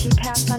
She passed.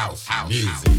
House, house music.